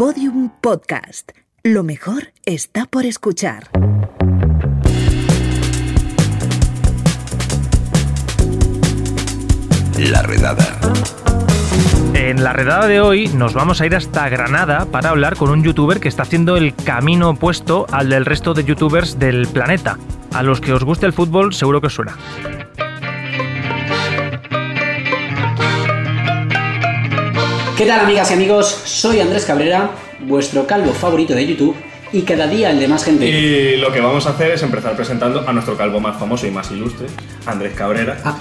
Podium Podcast. Lo mejor está por escuchar. La redada. En la redada de hoy nos vamos a ir hasta Granada para hablar con un youtuber que está haciendo el camino opuesto al del resto de youtubers del planeta. A los que os guste el fútbol seguro que os suena. ¿Qué tal amigas y amigos? Soy Andrés Cabrera, vuestro calvo favorito de YouTube y cada día el de más gente. Y lo que vamos a hacer es empezar presentando a nuestro calvo más famoso y más ilustre, Andrés Cabrera. Ah.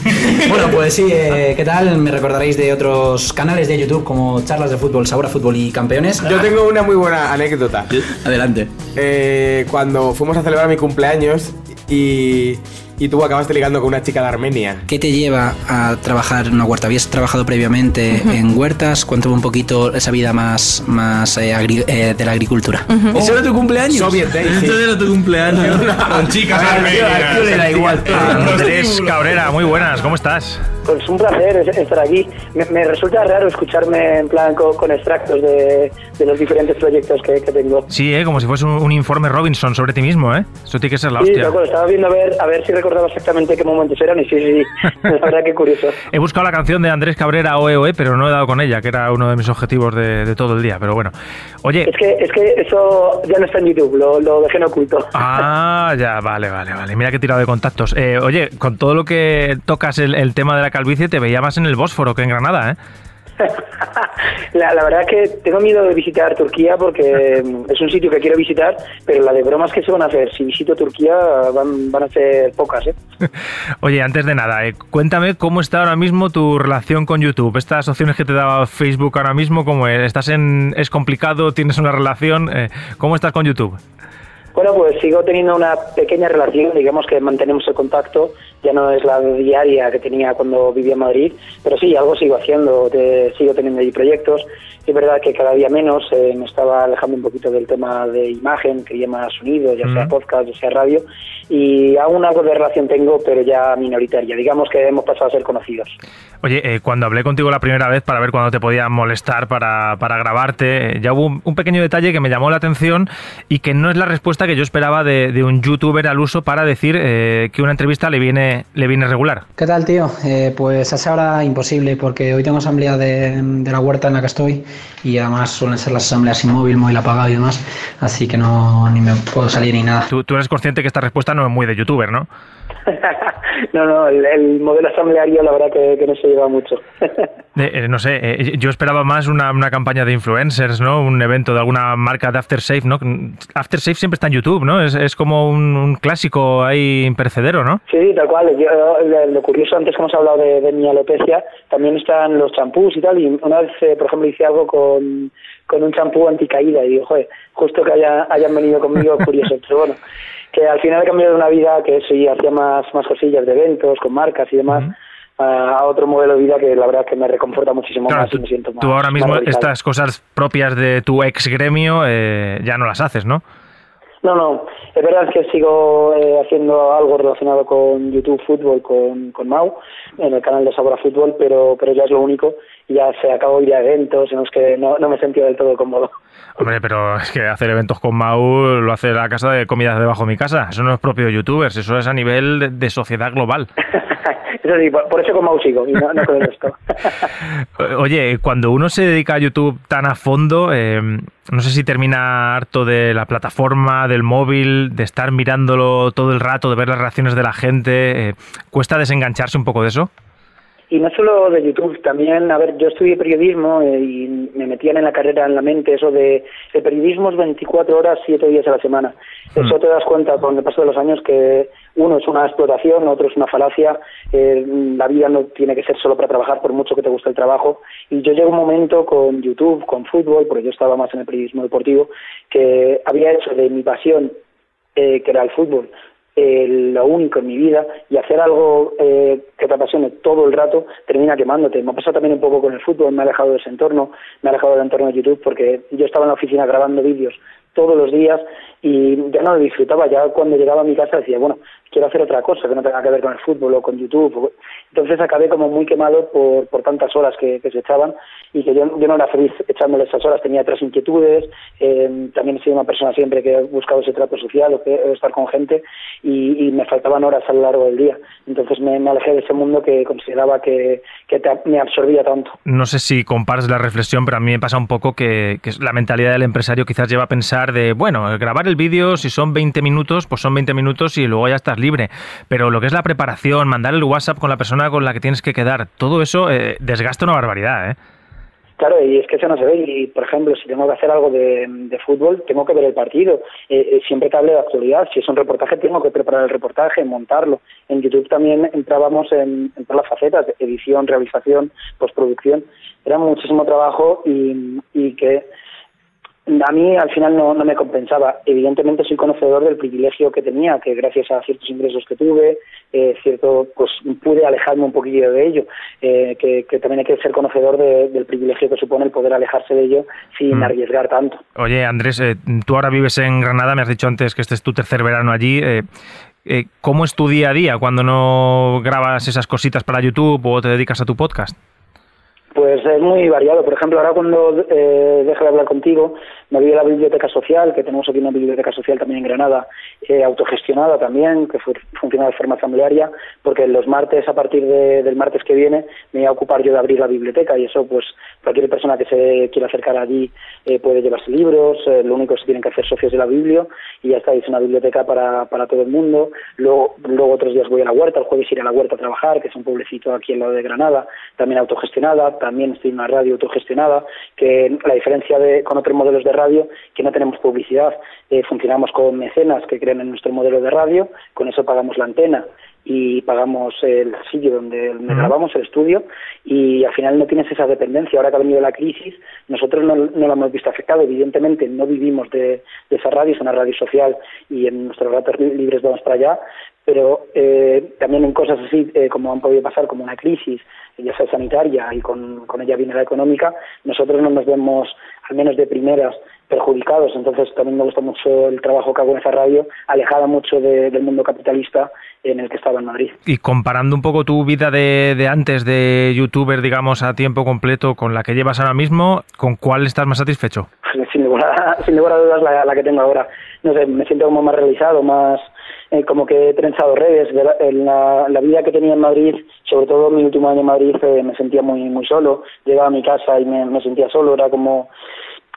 bueno, pues sí, eh, ¿qué tal? Me recordaréis de otros canales de YouTube como Charlas de Fútbol, Sabor a Fútbol y Campeones. Yo tengo una muy buena anécdota. Adelante. Eh, cuando fuimos a celebrar mi cumpleaños y, y tú acabaste ligando con una chica de Armenia. ¿Qué te lleva a trabajar en una huerta? ¿Habías trabajado previamente en huertas? Cuéntame un poquito esa vida más, más eh, agri- eh, de la agricultura. ¿Eso era tu cumpleaños? Soviet Day, sí. era tu cumpleaños. Con chicas al tío le da igual. Andrés Cabrera, muy buenas, ¿cómo estás? Pues un placer es- estar aquí. Me, me resulta raro escucharme en plan co- con, extractos de, de los diferentes proyectos que, que tengo. Sí, ¿eh? como si fuese un, un informe Robinson sobre ti mismo, ¿eh? Eso tiene que ser la Sí, hostia. estaba viendo a ver, a ver si recordaba exactamente qué momentos eran y sí, sí, sí. la verdad que curioso. He buscado la canción de Andrés Cabrera Oe Oe, pero no he dado con ella, que era uno de mis objetivos de, de todo el día. Pero bueno. Oye, Es que, es que eso ya no está en YouTube, lo, lo dejé en oculto. Ah, ya, vale, vale, vale. Mira que he tirado de contactos. Eh, oye, con todo lo que tocas el, el tema de la calvicie, te veía más en el Bósforo que en Granada, ¿eh? La, la verdad es que tengo miedo de visitar Turquía porque mm, es un sitio que quiero visitar, pero la de bromas que se van a hacer si visito Turquía van, van a ser pocas, ¿eh? Oye, antes de nada, eh, cuéntame cómo está ahora mismo tu relación con YouTube. Estas opciones que te da Facebook ahora mismo, ¿cómo es? ¿Estás en, es complicado? ¿Tienes una relación? Eh, ¿Cómo estás con YouTube? Bueno, pues sigo teniendo una pequeña relación, digamos que mantenemos el contacto, ya no es la diaria que tenía cuando vivía en Madrid, pero sí, algo sigo haciendo, te- sigo teniendo ahí proyectos. Es verdad que cada día menos eh, me estaba alejando un poquito del tema de imagen, quería más sonido, ya sea Ujú. podcast, ya sea radio, y aún algo de relación tengo, pero ya minoritaria. Digamos que hemos pasado a ser conocidos. Oye, eh, cuando hablé contigo la primera vez para ver cuándo te podía molestar para, para grabarte, eh, ya hubo un, un pequeño detalle que me llamó la atención y que no es la respuesta que yo esperaba de, de un youtuber al uso para decir eh, que una entrevista le viene, le viene regular. ¿Qué tal, tío? Eh, pues a esa hora imposible, porque hoy tengo asamblea de, de la huerta en la que estoy y además suelen ser las asambleas sin móvil, móvil apagado y demás, así que no ni me puedo salir ni nada. Tú, tú eres consciente que esta respuesta no es muy de youtuber, ¿no? no, no, el, el modelo asambleario la verdad que, que no se lleva mucho. Eh, eh, no sé, eh, yo esperaba más una, una campaña de influencers, ¿no? Un evento de alguna marca de Aftershave, ¿no? Aftershave siempre está en YouTube, ¿no? Es, es como un, un clásico ahí imperecedero, ¿no? Sí, tal cual. Yo, lo, lo curioso, antes que hemos hablado de, de mi alopecia, también están los champús y tal. Y una vez, eh, por ejemplo, hice algo con, con un champú anticaída y digo, joder, justo que haya, hayan venido conmigo, curioso. Pero bueno, que al final he cambiado de una vida que sí hacía más, más cosillas de eventos, con marcas y demás, a, a otro modelo de vida que la verdad que me reconforta muchísimo Claro, más tú, y me siento más. tú ahora mismo estas cosas propias de tu ex gremio eh, ya no las haces, ¿no? No, no, es verdad que sigo eh, haciendo algo relacionado con YouTube Fútbol, con, con Mau, en el canal de Sabor a Fútbol, pero, pero ya es lo único. Ya se acabó ir a eventos en los que no, no me he sentido del todo cómodo. Hombre, pero es que hacer eventos con Mau lo hace la casa de comidas debajo de mi casa. Eso no es propio de youtubers, eso es a nivel de, de sociedad global. Eso sí, por, por eso con Mau sigo y no, no con el resto. Oye, cuando uno se dedica a YouTube tan a fondo, eh, no sé si termina harto de la plataforma, del móvil, de estar mirándolo todo el rato, de ver las reacciones de la gente. eh, ¿Cuesta desengancharse un poco de eso? Y no solo de YouTube, también, a ver, yo estudié periodismo eh, y me metían en la carrera en la mente eso de el periodismo es 24 horas, 7 días a la semana. Eso te das cuenta con el paso de los años que uno es una explotación, otro es una falacia, eh, la vida no tiene que ser solo para trabajar por mucho que te guste el trabajo. Y yo llego un momento con YouTube, con fútbol, porque yo estaba más en el periodismo deportivo, que había hecho de mi pasión, eh, que era el fútbol, eh, lo único en mi vida y hacer algo eh, que te apasione todo el rato termina quemándote. Me ha pasado también un poco con el fútbol, me ha alejado de ese entorno, me ha alejado del entorno de YouTube porque yo estaba en la oficina grabando vídeos todos los días y ya no lo disfrutaba. Ya cuando llegaba a mi casa decía, bueno, quiero hacer otra cosa que no tenga que ver con el fútbol o con YouTube. Entonces acabé como muy quemado por, por tantas horas que, se echaban y que yo, yo no era feliz echándole esas horas, tenía otras inquietudes, eh, también he sido una persona siempre que ha buscado ese trato social o, estar con gente y, me faltaban horas a lo largo del día. Entonces me, alejé de ese mundo que consideraba que, me absorbía tanto. No sé si comparas la reflexión, pero a mí me pasa un poco que, que la mentalidad del empresario quizás lleva a pensar de, bueno, grabar el vídeo, si son 20 minutos, pues son 20 minutos y luego ya estás libre. Pero lo que es la preparación, mandar el WhatsApp con la persona con la que tienes que quedar, todo eso eh, desgasta una barbaridad, ¿eh? Claro, y es que eso no se ve. Y, por ejemplo, si tengo que hacer algo de, fútbol, tengo que ver el partido. Eh, eh, siempre que hable de actualidad, si es un reportaje, tengo que preparar el reportaje, montarlo. En YouTube también entrábamos en, en todas las facetas, edición, realización, postproducción. Era muchísimo trabajo y que a mí al final no, no, me compensaba. Evidentemente soy conocedor del privilegio que tenía, que gracias a ciertos ingresos que tuve, eh, cierto, pues pude alejarme un poquillo de ello. Eh, que, también hay que ser conocedor del privilegio que supone el poder alejarse de ello sin mm. arriesgar tanto. Oye, Andrés, eh, tú ahora vives en Granada, me has dicho antes que este es tu tercer verano allí. ¿Cómo es tu día a día cuando no grabas esas cositas para YouTube o te dedicas a tu podcast? Pues es muy variado. Por ejemplo, ahora cuando eh, deje de hablar contigo, me voy a la biblioteca social, que tenemos aquí una biblioteca social también en Granada, eh, autogestionada también, que funciona de forma asamblearia, porque los martes, a partir del martes que viene, me voy a ocupar yo de abrir la biblioteca y eso, pues cualquier persona que se quiera acercar allí eh, puede llevarse libros, eh, lo único es que tienen que hacer socios de la Biblia y ya está, es una biblioteca para, para todo el mundo. Luego, luego otros días voy a la huerta, el jueves iré a la huerta a trabajar, que es un pueblecito aquí en lado de Granada, también autogestionada, también estoy en una radio autogestionada, que la diferencia de, con otros modelos de radio, que no tenemos publicidad, eh, funcionamos con mecenas que creen en nuestro modelo de radio, con eso pagamos la antena y pagamos el sitio donde, grabamos el estudio y al final no tienes esa dependencia. Ahora que ha venido la crisis, nosotros no, no la hemos visto afectado. Evidentemente no vivimos de, esa radio, es una radio social y en nuestros ratos libres vamos para allá, pero eh, también en cosas así eh, como han podido pasar, como una crisis, ya sea sanitaria y con, con ella viene la económica, nosotros no nos vemos, al menos de primeras, perjudicados. Entonces también me gusta mucho el trabajo que hago en esa radio, alejada mucho del mundo capitalista en el que estaba en Madrid. Y comparando un poco tu vida de, de, antes de youtuber, digamos, a tiempo completo con la que llevas ahora mismo, ¿con cuál estás más satisfecho? Sin ninguna, sin ninguna duda es la, que tengo ahora. No sé, me siento como más realizado, más eh, como que he trenzado redes. En la, la, vida que tenía en Madrid, sobre todo mi último año en Madrid, eh, me sentía muy muy solo. Llegaba a mi casa y me, me sentía solo, era como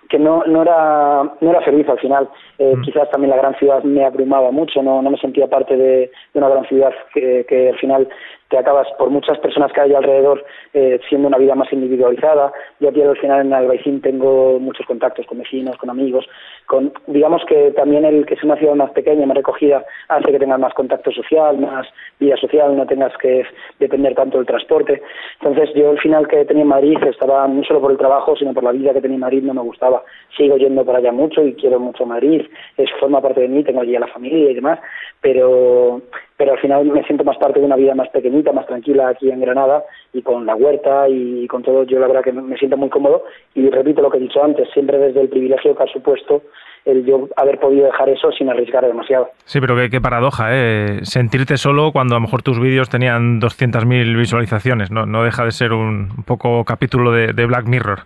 que no, no, era, no era feliz al final. Eh, mm. Quizás también la gran ciudad me abrumaba mucho, no, no me sentía parte de, de una gran ciudad que, que al final te acabas, por muchas personas que hay alrededor, eh, siendo una vida más individualizada. Yo aquí al final en Albaicín tengo muchos contactos con vecinos, con amigos, con, digamos que también el que es una ciudad más pequeña, más recogida, hace que tengas más contacto social, más vida social, no tengas que depender tanto del transporte. Entonces yo al final que tenía en Madrid estaba no solo por el trabajo, sino por la vida que tenía en Madrid no me gustaba. Sigo yendo para allá mucho y quiero mucho Madrid, es forma parte de mí, tengo allí a la familia y demás, pero pero al final me siento más parte de una vida más pequeñita, más tranquila aquí en Granada y con la huerta y con todo, yo la verdad que me siento muy cómodo y repito lo que he dicho antes, siempre desde el privilegio que ha supuesto el yo haber podido dejar eso sin arriesgar demasiado. Sí, pero qué, paradoja, ¿eh? Sentirte solo cuando a lo mejor tus vídeos tenían 200.000 visualizaciones, ¿no? No deja de ser un, poco capítulo de, Black Mirror.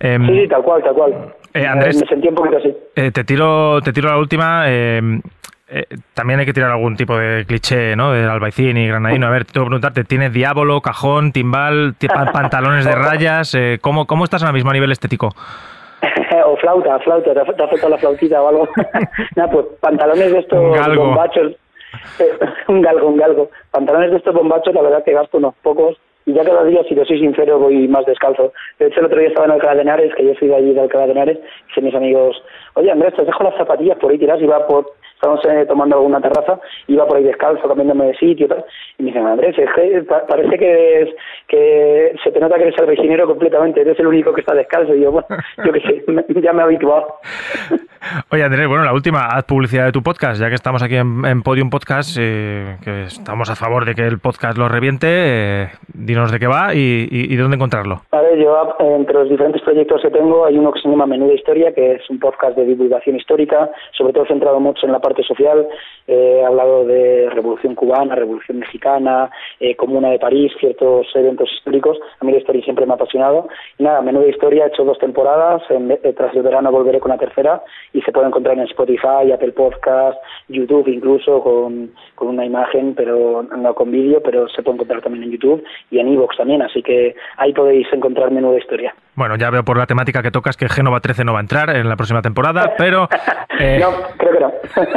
Em, sí, tal cual, tal cual. Eh, Andrés, me, sentí un poquito así. Eh, te, tiro, te tiro la última. Eh, también hay que tirar algún tipo de cliché, ¿no? Del albaicín y granadino. A ver, tengo que preguntarte, ¿tienes diablo, cajón, timbal, pantalones de rayas? Eh, ¿cómo, ¿Cómo estás al mismo nivel estético? o flauta, flauta, te ha, faltado la flautita o algo. Nada, pues pantalones de estos bombachos. un galgo, un galgo. Pantalones de estos bombachos, la verdad que gasto unos pocos. Y ya cada día, si te soy sincero, voy más descalzo. De hecho, el otro día estaba en Alcalá de Henares, que yo soy de allí de Alcalá de Henares, y mis amigos, oye Andrés, te dejo las zapatillas por ahí tiras y va por estábamos eh, tomando alguna terraza, iba por ahí descalzo, cambiándome de sitio y tal, y me dicen, Andrés, parece que, que se te nota que eres el vecinero completamente, eres el único que está descalzo, y yo, bueno, yo qué sé, ya me he habituado. Oye, Andrés, bueno, la última, haz publicidad de tu podcast, ya que estamos aquí en, Podium Podcast, eh, que estamos a favor de que el podcast lo reviente, eh, dinos de qué va y, y, dónde encontrarlo. Ver, yo entre los diferentes proyectos que tengo hay uno que se llama Menuda Historia, que es un podcast de divulgación histórica, sobre todo centrado mucho en la parte social, he hablado de Revolución Cubana, Revolución Mexicana, eh, Comuna de París, ciertos eventos históricos. A mí la historia siempre me ha apasionado. Y nada, menuda historia, he hecho dos temporadas, en, eh, tras el verano volveré con la tercera y se puede encontrar en Spotify, Apple Podcast, YouTube incluso con, con una imagen, pero no con vídeo, pero se puede encontrar también en YouTube y en Evox también, así que ahí podéis encontrar menuda historia. Bueno, ya veo por la temática que tocas que Génova 13 no va a entrar en la próxima temporada, pero... Eh, no, creo que no.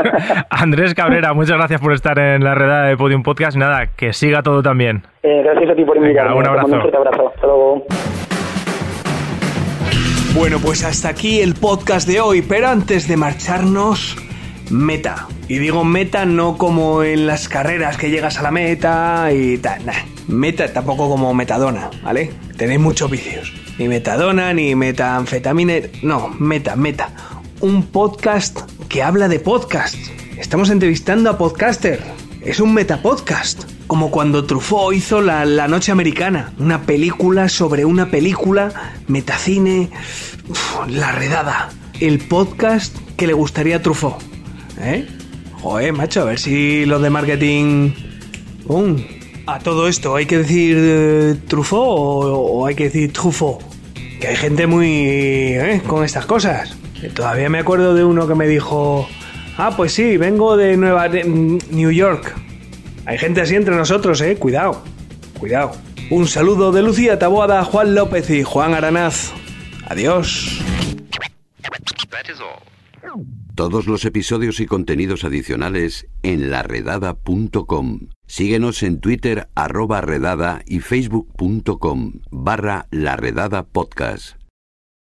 Andrés Cabrera, muchas gracias por estar en la redada de Podium Podcast. Nada, que siga todo también. Eh, gracias a ti por invitarme. un abrazo. Un fuerte abrazo. Hasta luego. Bueno, pues hasta aquí el podcast de hoy, pero antes de marcharnos, meta. Y digo meta no como en las carreras que llegas a la meta y tal, nah. Meta tampoco como metadona, ¿vale? Tenéis muchos vicios. Ni metadona, ni metanfetamina, no, meta, meta. Un podcast que habla de podcast. Estamos entrevistando a podcaster. Es un metapodcast. Como cuando Truffaut hizo la, la Noche Americana, una película sobre una película, metacine, la redada. El podcast que le gustaría a Truffaut. ¿Eh? Joder, macho, a ver si los de marketing... A todo esto, ¿hay que decir eh, Truffaut o, hay que decir Truffaut? Que hay gente muy... ¿eh? con estas cosas. Todavía me acuerdo de uno que me dijo... Ah, pues sí, vengo de Nueva... New York. Hay gente así entre nosotros, ¿eh? Cuidado. Cuidado. Un saludo de Lucía Taboada, Juan López y Juan Aranaz. Adiós. Todos los episodios y contenidos adicionales en laredada.com. Síguenos en Twitter arroba redada y facebook.com barra laredada podcast.